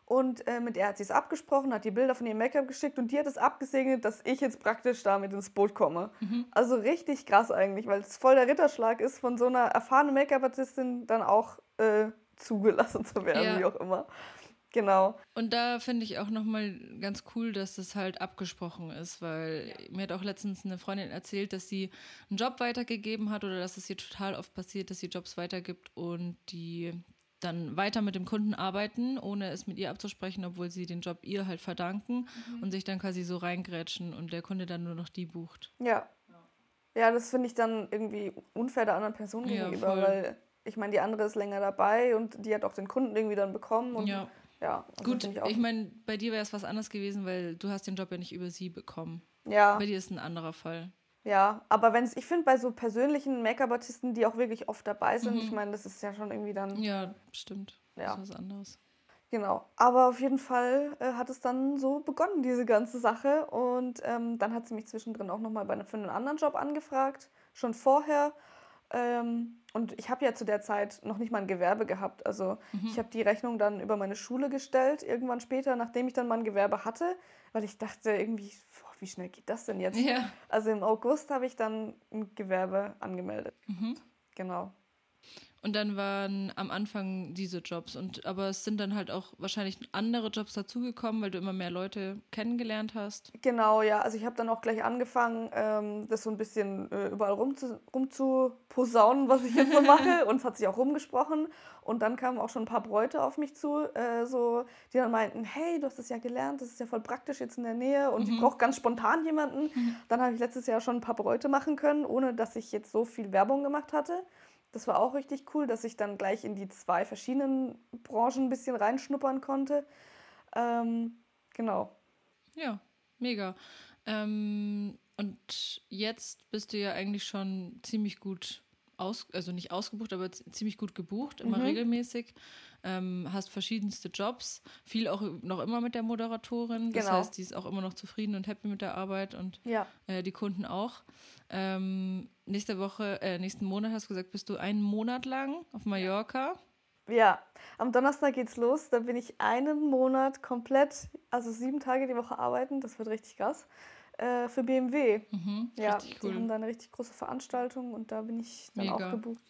Und äh, mit der hat sie es abgesprochen, hat die Bilder von ihrem Make-up geschickt und die hat es abgesegnet, dass ich jetzt praktisch damit ins Boot komme. Mhm. Also richtig krass eigentlich, weil es voll der Ritterschlag ist, von so einer erfahrenen Make-up-Artistin dann auch äh, zugelassen zu werden, ja. wie auch immer. Genau. Und da finde ich auch nochmal ganz cool, dass das halt abgesprochen ist, weil ja. mir hat auch letztens eine Freundin erzählt, dass sie einen Job weitergegeben hat oder dass es ihr total oft passiert, dass sie Jobs weitergibt und die dann weiter mit dem Kunden arbeiten, ohne es mit ihr abzusprechen, obwohl sie den Job ihr halt verdanken mhm. und sich dann quasi so reingrätschen und der Kunde dann nur noch die bucht. Ja. Ja, das finde ich dann irgendwie unfair der anderen Person gegenüber, voll. weil ich meine, die andere ist länger dabei und die hat auch den Kunden irgendwie dann bekommen und ja. Ja, also gut. Ich, ich meine, bei dir wäre es was anderes gewesen, weil du hast den Job ja nicht über sie bekommen. Ja. Bei dir ist ein anderer Fall. Ja, aber wenn es, ich finde bei so persönlichen Make-up-Artisten, die auch wirklich oft dabei sind, mhm. ich meine, das ist ja schon irgendwie dann. Ja, stimmt. Ja. Das ist was anderes. Genau. Aber auf jeden Fall äh, hat es dann so begonnen, diese ganze Sache. Und ähm, dann hat sie mich zwischendrin auch nochmal für einen anderen Job angefragt, schon vorher. Ähm, und ich habe ja zu der Zeit noch nicht mal ein Gewerbe gehabt. Also mhm. ich habe die Rechnung dann über meine Schule gestellt, irgendwann später, nachdem ich dann mal ein Gewerbe hatte, weil ich dachte irgendwie, wie schnell geht das denn jetzt? Ja. Also im August habe ich dann ein Gewerbe angemeldet. Mhm. Genau. Und dann waren am Anfang diese Jobs. Und aber es sind dann halt auch wahrscheinlich andere Jobs dazugekommen, weil du immer mehr Leute kennengelernt hast. Genau, ja. Also ich habe dann auch gleich angefangen, ähm, das so ein bisschen äh, überall rumzu, rumzuposaunen, was ich jetzt so mache. (laughs) und es hat sich auch rumgesprochen. Und dann kamen auch schon ein paar Bräute auf mich zu, äh, so, die dann meinten, hey, du hast das ja gelernt, das ist ja voll praktisch jetzt in der Nähe und mhm. ich brauche ganz spontan jemanden. Mhm. Dann habe ich letztes Jahr schon ein paar Bräute machen können, ohne dass ich jetzt so viel Werbung gemacht hatte. Das war auch richtig cool, dass ich dann gleich in die zwei verschiedenen Branchen ein bisschen reinschnuppern konnte. Ähm, genau. Ja, mega. Ähm, und jetzt bist du ja eigentlich schon ziemlich gut aus, also nicht ausgebucht, aber ziemlich gut gebucht, immer mhm. regelmäßig. Ähm, hast verschiedenste Jobs, viel auch noch immer mit der Moderatorin. Das genau. heißt, die ist auch immer noch zufrieden und happy mit der Arbeit und ja. äh, die Kunden auch. Ähm, nächste Woche, äh, nächsten Monat hast du gesagt, bist du einen Monat lang auf Mallorca. Ja, am Donnerstag geht's los. Da bin ich einen Monat komplett, also sieben Tage die Woche arbeiten. Das wird richtig krass. Äh, für BMW. Mhm, ja, cool. die haben da eine richtig große Veranstaltung und da bin ich dann Mega. auch gebucht.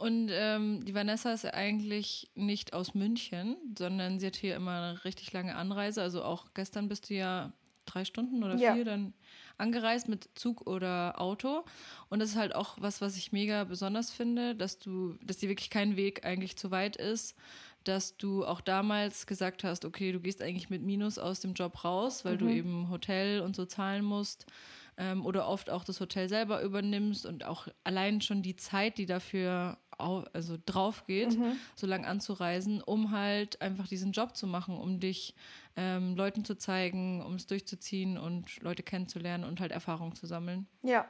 Und ähm, die Vanessa ist eigentlich nicht aus München, sondern sie hat hier immer eine richtig lange Anreise. Also auch gestern bist du ja drei Stunden oder vier ja. dann angereist mit Zug oder Auto. Und das ist halt auch was, was ich mega besonders finde, dass du, dass dir wirklich kein Weg eigentlich zu weit ist, dass du auch damals gesagt hast, okay, du gehst eigentlich mit Minus aus dem Job raus, weil mhm. du eben Hotel und so zahlen musst ähm, oder oft auch das Hotel selber übernimmst und auch allein schon die Zeit, die dafür au also drauf geht, mhm. so lang anzureisen, um halt einfach diesen Job zu machen, um dich ähm, Leuten zu zeigen, um es durchzuziehen und Leute kennenzulernen und halt Erfahrung zu sammeln. Ja.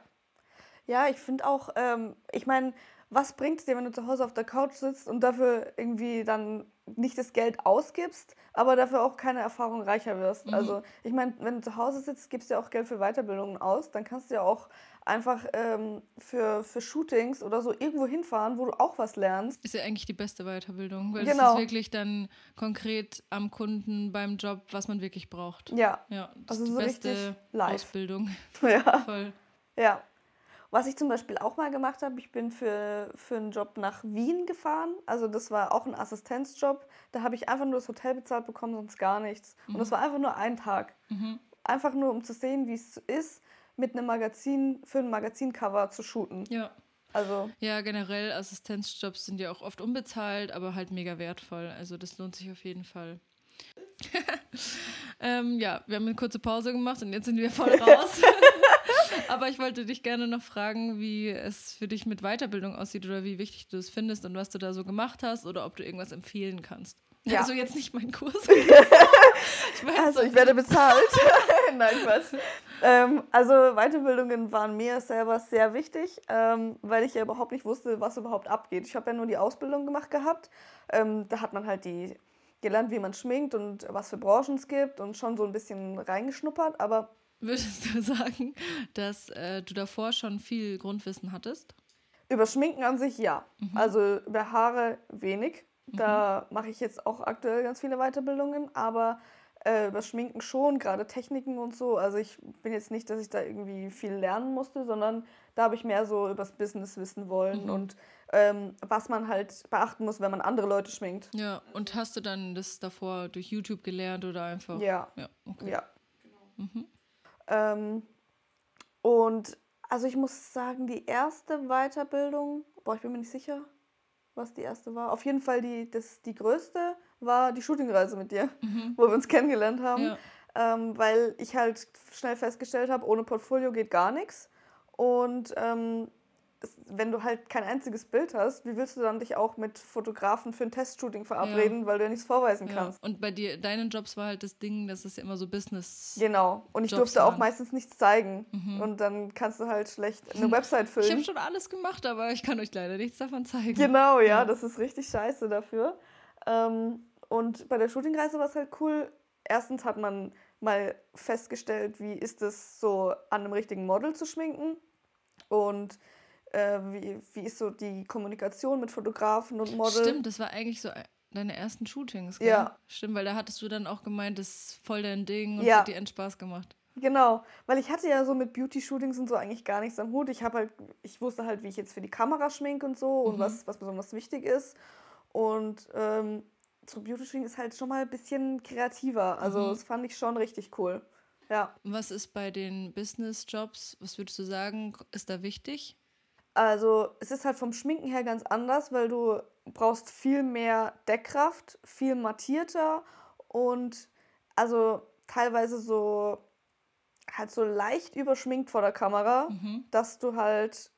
Ja, ich finde auch, ähm, ich meine, was bringt es dir, wenn du zu Hause auf der Couch sitzt und dafür irgendwie dann nicht das Geld ausgibst, aber dafür auch keine Erfahrung reicher wirst? Mhm. Also, ich meine, wenn du zu Hause sitzt, gibst du ja auch Geld für Weiterbildungen aus, dann kannst du ja auch einfach ähm, für, für Shootings oder so irgendwo hinfahren, wo du auch was lernst. Ist ja eigentlich die beste Weiterbildung, weil genau. es ist wirklich dann konkret am Kunden beim Job, was man wirklich braucht. Ja. Ja, das also ist die so beste Ausbildung. (laughs) Ja. Voll. Ja. Was ich zum Beispiel auch mal gemacht habe, ich bin für, für einen Job nach Wien gefahren. Also das war auch ein Assistenzjob. Da habe ich einfach nur das Hotel bezahlt bekommen, sonst gar nichts. Mhm. Und das war einfach nur ein Tag. Mhm. Einfach nur, um zu sehen, wie es ist, mit einem Magazin, für ein Magazincover zu shooten. Ja. Also. Ja, generell Assistenzjobs sind ja auch oft unbezahlt, aber halt mega wertvoll. Also das lohnt sich auf jeden Fall. (laughs) ähm, ja, wir haben eine kurze Pause gemacht und jetzt sind wir voll (laughs) raus. Aber ich wollte dich gerne noch fragen, wie es für dich mit Weiterbildung aussieht oder wie wichtig du es findest und was du da so gemacht hast oder ob du irgendwas empfehlen kannst. Ja. Also jetzt nicht mein Kurs. (laughs) ich also ich werde bezahlt. (laughs) Nein, was. Ähm, also Weiterbildungen waren mir selber sehr wichtig, ähm, weil ich ja überhaupt nicht wusste, was überhaupt abgeht. Ich habe ja nur die Ausbildung gemacht gehabt. Ähm, da hat man halt die gelernt, wie man schminkt und was für Branchen es gibt und schon so ein bisschen reingeschnuppert, aber. Würdest du (laughs) sagen, dass äh, du davor schon viel Grundwissen hattest? Über Schminken an sich ja. Mhm. Also über Haare wenig. Da mhm. mache ich jetzt auch aktuell ganz viele Weiterbildungen, aber äh, über Schminken schon, gerade Techniken und so. Also ich bin jetzt nicht, dass ich da irgendwie viel lernen musste, sondern da habe ich mehr so übers Business wissen wollen mhm. und ähm, was man halt beachten muss, wenn man andere Leute schminkt. Ja, und hast du dann das davor durch YouTube gelernt oder einfach? Ja. Ja, okay. Ja. Mhm. Ähm, und also ich muss sagen, die erste Weiterbildung, boah, ich bin mir nicht sicher, was die erste war. Auf jeden Fall die, das, die größte war die Shootingreise mit dir, mhm. wo wir uns kennengelernt haben. Ja. Ähm, weil ich halt schnell festgestellt habe, ohne Portfolio geht gar nichts. Und ähm, wenn du halt kein einziges Bild hast, wie willst du dann dich auch mit Fotografen für ein Testshooting verabreden, ja. weil du ja nichts vorweisen ja. kannst? Und bei dir, deinen Jobs war halt das Ding, dass es ja immer so Business. Genau. Und ich Jobs durfte waren. auch meistens nichts zeigen. Mhm. Und dann kannst du halt schlecht eine (laughs) Website füllen. Ich habe schon alles gemacht, aber ich kann euch leider nichts davon zeigen. Genau, ja, ja. das ist richtig scheiße dafür. Ähm, und bei der Shootingreise war es halt cool. Erstens hat man mal festgestellt, wie ist es so an einem richtigen Model zu schminken. Und äh, wie, wie ist so die Kommunikation mit Fotografen und Models. Stimmt, das war eigentlich so deine ersten Shootings, gell? Ja. Stimmt, weil da hattest du dann auch gemeint, das ist voll dein Ding und ja. es hat dir echt Spaß gemacht. Genau, weil ich hatte ja so mit Beauty-Shootings und so eigentlich gar nichts am Hut. Ich habe halt, ich wusste halt, wie ich jetzt für die Kamera schminke und so und mhm. was, was besonders wichtig ist. Und ähm, so Beauty-Shooting ist halt schon mal ein bisschen kreativer. Also mhm. das fand ich schon richtig cool. Ja. Was ist bei den Business-Jobs, was würdest du sagen, ist da wichtig? Also es ist halt vom Schminken her ganz anders, weil du brauchst viel mehr Deckkraft, viel mattierter und also teilweise so halt so leicht überschminkt vor der Kamera, mhm. dass du halt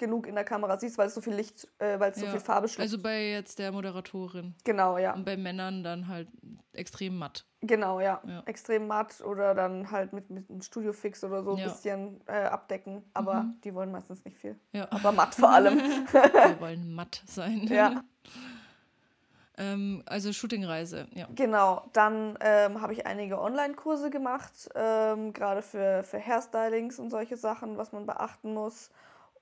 genug in der Kamera siehst, weil es so viel Licht, äh, weil es ja. so viel Farbe schluckt. Also bei jetzt der Moderatorin. Genau, ja. Und bei Männern dann halt extrem matt. Genau, ja. ja. Extrem matt oder dann halt mit, mit einem Studiofix oder so ein ja. bisschen äh, abdecken. Aber mhm. die wollen meistens nicht viel. Ja. Aber matt vor allem. (laughs) Wir wollen matt sein. Ja. (laughs) ähm, also Shootingreise, ja. Genau. Dann ähm, habe ich einige Online-Kurse gemacht, ähm, gerade für, für Hairstylings und solche Sachen, was man beachten muss.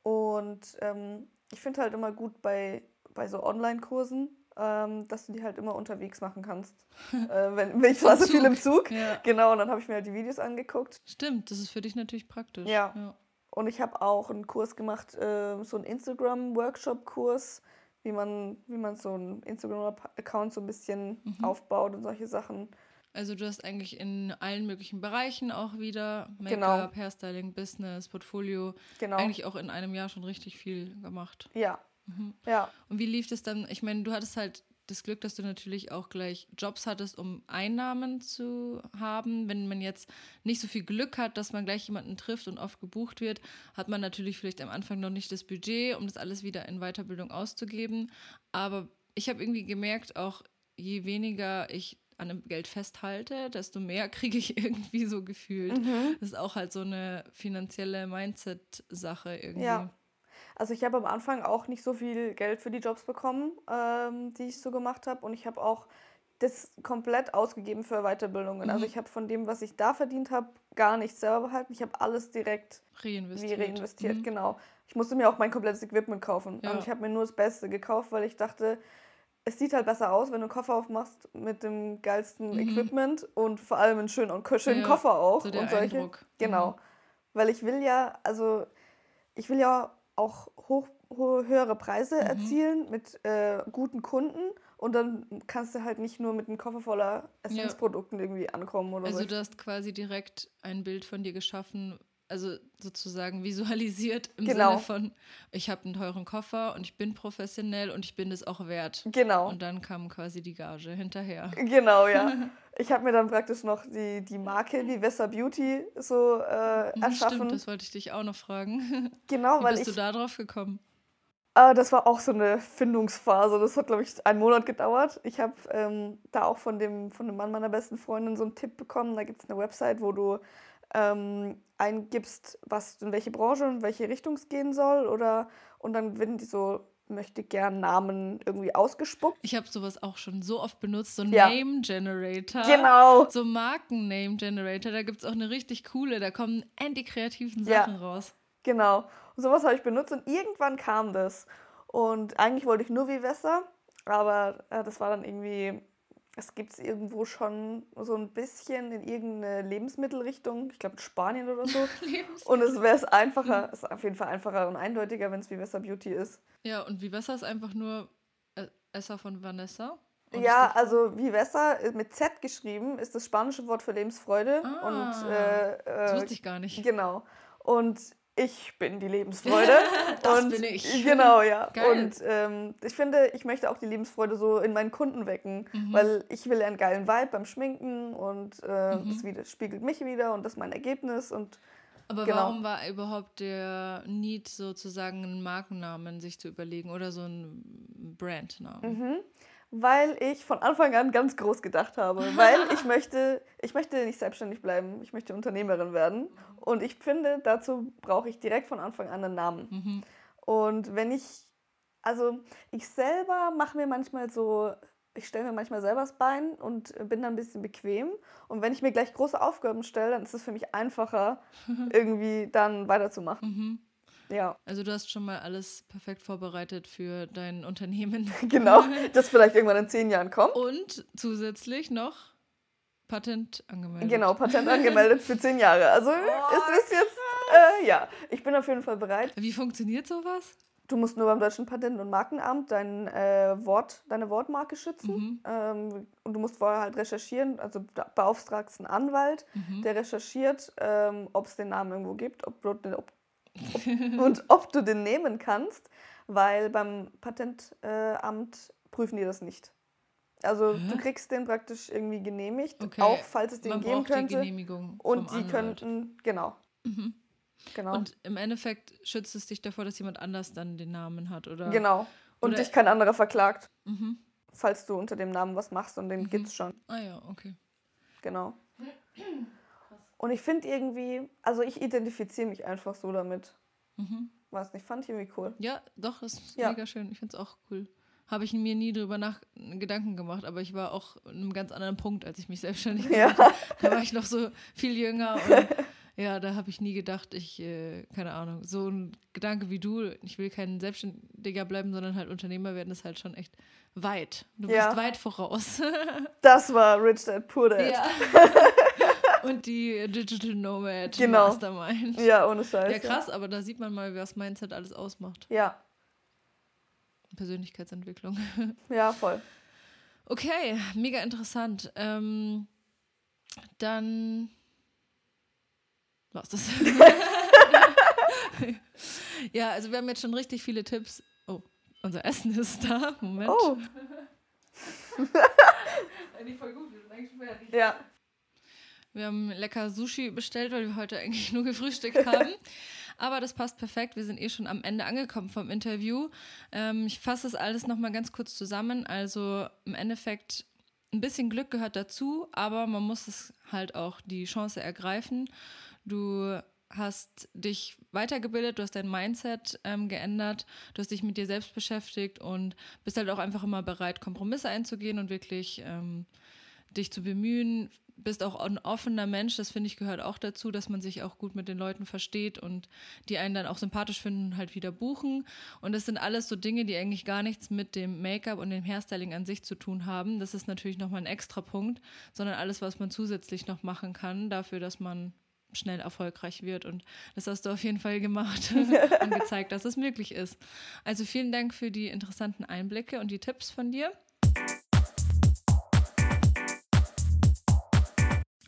Und ähm, ich finde halt immer gut bei, bei so Online-Kursen, ähm, dass du die halt immer unterwegs machen kannst. (laughs) äh, wenn, wenn ich war so viel im Zug. Ja. Genau, und dann habe ich mir halt die Videos angeguckt. Stimmt, das ist für dich natürlich praktisch. Ja. ja. Und ich habe auch einen Kurs gemacht, äh, so einen Instagram-Workshop-Kurs, wie man, wie man so einen Instagram-Account so ein bisschen mhm. aufbaut und solche Sachen. Also du hast eigentlich in allen möglichen Bereichen auch wieder Make-up, genau. Hairstyling, Business, Portfolio, genau. eigentlich auch in einem Jahr schon richtig viel gemacht. Ja. Mhm. Ja. Und wie lief das dann? Ich meine, du hattest halt das Glück, dass du natürlich auch gleich Jobs hattest, um Einnahmen zu haben. Wenn man jetzt nicht so viel Glück hat, dass man gleich jemanden trifft und oft gebucht wird, hat man natürlich vielleicht am Anfang noch nicht das Budget, um das alles wieder in Weiterbildung auszugeben. Aber ich habe irgendwie gemerkt, auch je weniger ich an dem Geld festhalte, desto mehr (laughs) kriege ich irgendwie so gefühlt. Mhm. Das ist auch halt so eine finanzielle Mindset-Sache irgendwie. Ja. Also ich habe am Anfang auch nicht so viel Geld für die Jobs bekommen, ähm, die ich so gemacht habe. Und ich habe auch das komplett ausgegeben für Weiterbildungen. Also mhm. Also ich habe von dem, was ich da verdient habe, gar nichts selber behalten. Ich habe alles direkt reinvestiert. Wie reinvestiert, mhm. genau. Ich musste mir auch mein komplettes Equipment kaufen. Ja. Und ich habe mir nur das Beste gekauft, weil ich dachte, es sieht halt besser aus, wenn du einen Koffer aufmachst mit dem geilsten mhm. Equipment und vor allem einen schönen, schönen ja, Koffer auch so und solche. Eindruck. Genau. Mhm. Weil ich will ja, also ich will ja auch hoch, hohe, höhere Preise mhm. erzielen mit äh, guten Kunden und dann kannst du halt nicht nur mit einem Koffer voller Essenzprodukten ja. irgendwie ankommen oder Also so. du hast quasi direkt ein Bild von dir geschaffen, also sozusagen visualisiert im genau. Sinne von, ich habe einen teuren Koffer und ich bin professionell und ich bin es auch wert. Genau. Und dann kam quasi die Gage hinterher. Genau, ja. (laughs) ich habe mir dann praktisch noch die, die Marke Vivessa Beauty so äh, erschaffen. Stimmt, das wollte ich dich auch noch fragen. (laughs) Genau, Wie weil bist ich, du da drauf gekommen? Äh, das war auch so eine Findungsphase. Das hat, glaube ich, einen Monat gedauert. Ich habe ähm, da auch von dem, von dem Mann meiner besten Freundin so einen Tipp bekommen. Da gibt es eine Website, wo du ähm, eingibst, was in welche Branche und welche Richtung es gehen soll, oder und dann werden die so möchte gern Namen irgendwie ausgespuckt. Ich habe sowas auch schon so oft benutzt, so Ja. Name Generator. Genau. So Marken-Name Generator, da gibt es auch eine richtig coole, da kommen endlich kreativen Ja. Sachen raus. Genau. Und sowas habe ich benutzt und irgendwann kam das. Und eigentlich wollte ich nur Vivessa, aber äh, das war dann irgendwie, es gibt es irgendwo schon so ein bisschen in irgendeine Lebensmittelrichtung, ich glaube in Spanien oder so. (laughs) Und es wäre es einfacher, es ist auf jeden Fall einfacher und eindeutiger, wenn es Vivessa Beauty ist. Ja, und Vivessa ist einfach nur äh, Esser von Vanessa. Und Ja, also Vivessa ist mit Z geschrieben ist das spanische Wort für Lebensfreude. Ah, und äh, die- Das äh, wusste ich gar nicht. Genau. Und ich bin die Lebensfreude. (laughs) Das und bin ich. Genau, ja. Geil. Und ähm, ich finde, ich möchte auch die Lebensfreude so in meinen Kunden wecken, Mhm. weil ich will einen geilen Vibe beim Schminken und äh, Mhm. das wieder, spiegelt mich wieder und das ist mein Ergebnis. Und Aber genau. warum war überhaupt der Need, sozusagen einen Markennamen sich zu überlegen oder so einen Brandnamen? Mhm. Weil ich von Anfang an ganz groß gedacht habe, weil ich (laughs) möchte, ich möchte nicht selbstständig bleiben, ich möchte Unternehmerin werden. Und ich finde, dazu brauche ich direkt von Anfang an einen Namen. Mhm. Und wenn ich, also ich selber mache mir manchmal so, ich stelle mir manchmal selber das Bein und bin dann ein bisschen bequem. Und wenn ich mir gleich große Aufgaben stelle, dann ist es für mich einfacher, (laughs) irgendwie dann weiterzumachen. Mhm. Ja, Also du hast schon mal alles perfekt vorbereitet für dein Unternehmen. (laughs) genau. Das vielleicht irgendwann in zehn Jahren kommt. Und zusätzlich noch Patent angemeldet. Genau, Patent (laughs) angemeldet für zehn Jahre. Also es ist jetzt, äh, ja, ich bin auf jeden Fall bereit. Wie funktioniert sowas? Du musst nur beim Deutschen Patent- und Markenamt dein äh, Wort, deine Wortmarke schützen. Mhm. Ähm, und du musst vorher halt recherchieren, also beauftragst einen Anwalt, Mhm. der recherchiert, ähm, ob es den Namen irgendwo gibt ob, ob, (laughs) und ob du den nehmen kannst, weil beim Patentamt äh, prüfen die das nicht. Also Hä? du kriegst den praktisch irgendwie genehmigt, Okay, auch falls es den Man geben die könnte. Genehmigung Und die Anwalt. könnten, genau. Mhm. Genau. Und im Endeffekt schützt es dich davor, dass jemand anders dann den Namen hat, oder? genau. Und Oder- dich kein anderer verklagt, Mhm. falls du unter dem Namen was machst und den Mhm. gibt's schon. Ah ja, okay. Genau. Und ich finde irgendwie, also ich identifiziere mich einfach so damit. Mhm. Weiß nicht, fand ich irgendwie cool. Ja, doch, ist Ja. mega schön. Ich finde es auch cool. Habe ich mir nie drüber nach Gedanken gemacht, aber ich war auch in einem ganz anderen Punkt, als ich mich selbstständig Ja. gemacht habe. Da war ich noch so viel jünger und (laughs) ja, da habe ich nie gedacht, ich, äh, keine Ahnung, so ein Gedanke wie du, ich will kein Selbstständiger bleiben, sondern halt Unternehmer werden, ist halt schon echt weit. Du Ja. bist weit voraus. (laughs) Das war Rich Dad Poor Dad. ja. (laughs) und die Digital Nomad Genau. Mastermind. Ja, ohne Scheiß. Ja, krass, aber da sieht man mal, was Mindset alles ausmacht. Ja, Persönlichkeitsentwicklung. (laughs) ja, voll. Okay, mega interessant. Ähm, dann war's das. (laughs) ja, also wir haben jetzt schon richtig viele Tipps. Oh, unser Essen ist da. Moment. Oh, (laughs) Eigentlich voll gut, wir sind eigentlich fertig. ja. Wir haben lecker Sushi bestellt, weil wir heute eigentlich (laughs) nur gefrühstückt haben. (laughs) Aber das passt perfekt. Wir sind eh schon am Ende angekommen vom Interview. Ähm, ich fasse das alles nochmal ganz kurz zusammen. Also im Endeffekt, ein bisschen Glück gehört dazu, aber man muss es halt auch die Chance ergreifen. Du hast dich weitergebildet, du hast dein Mindset ähm, geändert, du hast dich mit dir selbst beschäftigt und bist halt auch einfach immer bereit, Kompromisse einzugehen und wirklich ähm, dich zu bemühen, bist auch ein offener Mensch, das finde ich gehört auch dazu, dass man sich auch gut mit den Leuten versteht und die einen dann auch sympathisch finden halt wieder buchen. Und das sind alles so Dinge, die eigentlich gar nichts mit dem Make-up und dem Hairstyling an sich zu tun haben. Das ist natürlich nochmal ein extra Punkt, sondern alles, was man zusätzlich noch machen kann, dafür, dass man schnell erfolgreich wird. Und das hast du auf jeden Fall gemacht (laughs) und gezeigt, dass es möglich ist. Also vielen Dank für die interessanten Einblicke und die Tipps von dir.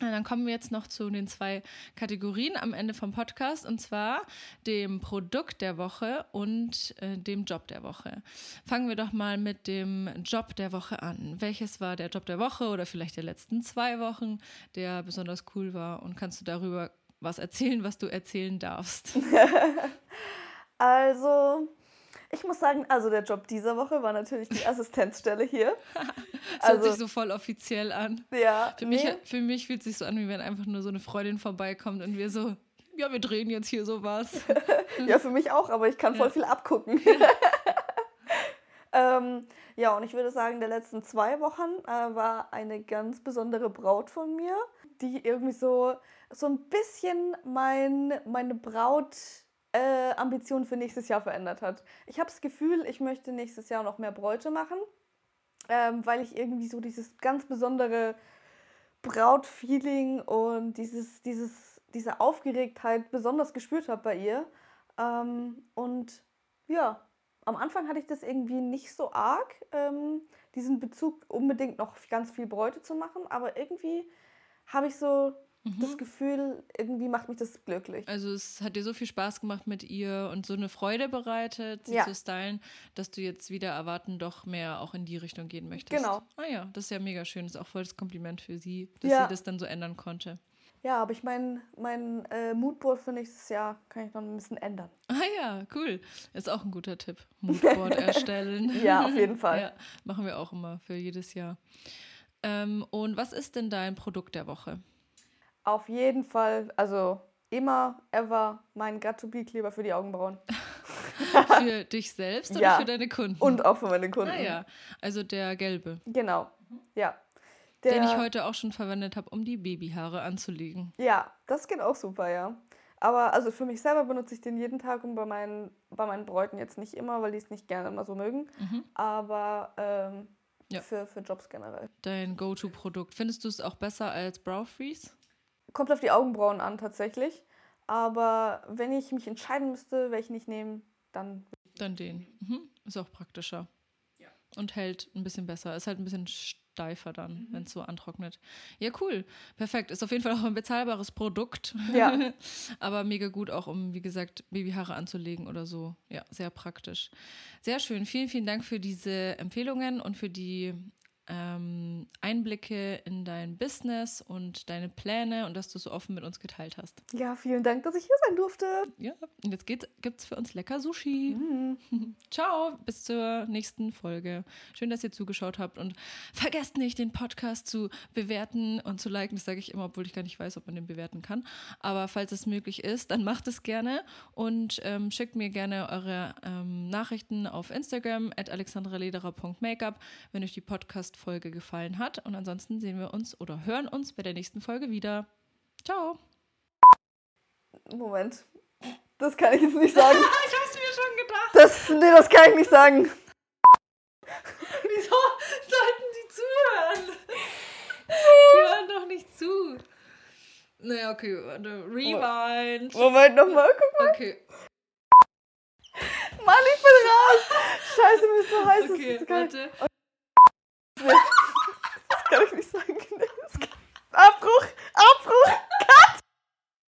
Dann kommen wir jetzt noch zu den zwei Kategorien am Ende vom Podcast und zwar dem Produkt der Woche und äh, dem Job der Woche. Fangen wir doch mal mit dem Job der Woche an. Welches war der Job der Woche oder vielleicht der letzten zwei Wochen, der besonders cool war und kannst du darüber was erzählen, was du erzählen darfst? (laughs) Also, ich muss sagen, also der Job dieser Woche war natürlich die Assistenzstelle hier. (laughs) Das hört Also, sich so voll offiziell an. ja, Für, mich, nee, für mich fühlt es sich so an, wie wenn einfach nur so eine Freundin vorbeikommt und wir so, ja, wir drehen jetzt hier sowas. (laughs) ja, für mich auch, aber ich kann voll Ja. viel abgucken. (laughs) ähm, ja, und ich würde sagen, der letzten zwei Wochen äh, war eine ganz besondere Braut von mir, die irgendwie so, so ein bisschen mein, meine Braut äh, Ambition für nächstes Jahr verändert hat. Ich habe das Gefühl, ich möchte nächstes Jahr noch mehr Bräute machen, ähm, weil ich irgendwie so dieses ganz besondere Brautfeeling und dieses, dieses, diese Aufgeregtheit besonders gespürt habe bei ihr. Ähm, und ja, am Anfang hatte ich das irgendwie nicht so arg, ähm, diesen Bezug unbedingt noch ganz viel Bräute zu machen, aber irgendwie habe ich so mhm. das Gefühl, irgendwie macht mich das glücklich. Also es hat dir so viel Spaß gemacht mit ihr und so eine Freude bereitet, sie ja. zu stylen, dass du jetzt wieder erwarten doch mehr auch in die Richtung gehen möchtest. Genau. Ah ja, das ist ja mega schön. Das ist auch voll das Kompliment für sie, dass ja. sie das dann so ändern konnte. Ja, aber ich meine, mein äh, Moodboard für nächstes Jahr kann ich noch ein bisschen ändern. (laughs) Ah ja, cool. Ist auch ein guter Tipp. (laughs) Moodboard erstellen. ja, auf jeden Fall. (laughs) Ja, machen wir auch immer für jedes Jahr. Ähm, und was ist denn dein Produkt der Woche? Auf jeden Fall, also immer, ever mein Gatto-Kleber für die Augenbrauen. (laughs) für dich selbst oder ja. für deine Kunden? Und auch für meine Kunden. Ah ja, also der gelbe. Genau, ja. Der, Den ich heute auch schon verwendet habe, um die Babyhaare anzulegen. Ja, das geht auch super, ja. Aber also für mich selber benutze ich den jeden Tag und bei meinen, bei meinen Bräuten jetzt nicht immer, weil die es nicht gerne immer so mögen. Mhm. Aber ähm, ja. für, für Jobs generell. Dein Go-To-Produkt. Findest du es auch besser als Brow Freeze? Kommt auf die Augenbrauen an tatsächlich. Aber wenn ich mich entscheiden müsste, welchen ich nehme, dann. Dann den. Mhm. Ist auch praktischer. Ja. Und hält ein bisschen besser. Ist halt ein bisschen steifer dann, mhm. wenn es so antrocknet. Ja, cool. Perfekt. Ist auf jeden Fall auch ein bezahlbares Produkt. Ja. (laughs) Aber mega gut auch, um, wie gesagt, Babyhaare anzulegen oder so. Ja, sehr praktisch. Sehr schön. Vielen, vielen Dank für diese Empfehlungen und für die ähm, Einblicke in dein Business und deine Pläne und dass du so offen mit uns geteilt hast. Ja, vielen Dank, dass ich hier sein durfte. Ja, und jetzt gibt es für uns lecker Sushi. Mhm. (laughs) Ciao, bis zur nächsten Folge. Schön, dass ihr zugeschaut habt und vergesst nicht, den Podcast zu bewerten und zu liken. Das sage ich immer, obwohl ich gar nicht weiß, ob man den bewerten kann. Aber falls es möglich ist, dann macht es gerne und ähm, schickt mir gerne eure ähm, Nachrichten auf Instagram at alexandralederer.makeup, wenn euch die Podcast Podcast-Folge gefallen hat. Und ansonsten sehen wir uns oder hören uns bei der nächsten Folge wieder. Ciao. Moment. Das kann ich jetzt nicht sagen. (laughs) ich hab's mir schon gedacht. Das, nee, das kann ich nicht sagen. (laughs) Wieso sollten die zuhören? Die hören doch nicht zu. Naja, okay, warte. Rewind. Moment, nochmal, guck mal. Okay. Mann, ich bin raus. Scheiße, mir ist so heiß. Okay, warte. Das kann ich nicht sagen. Abbruch! Abbruch!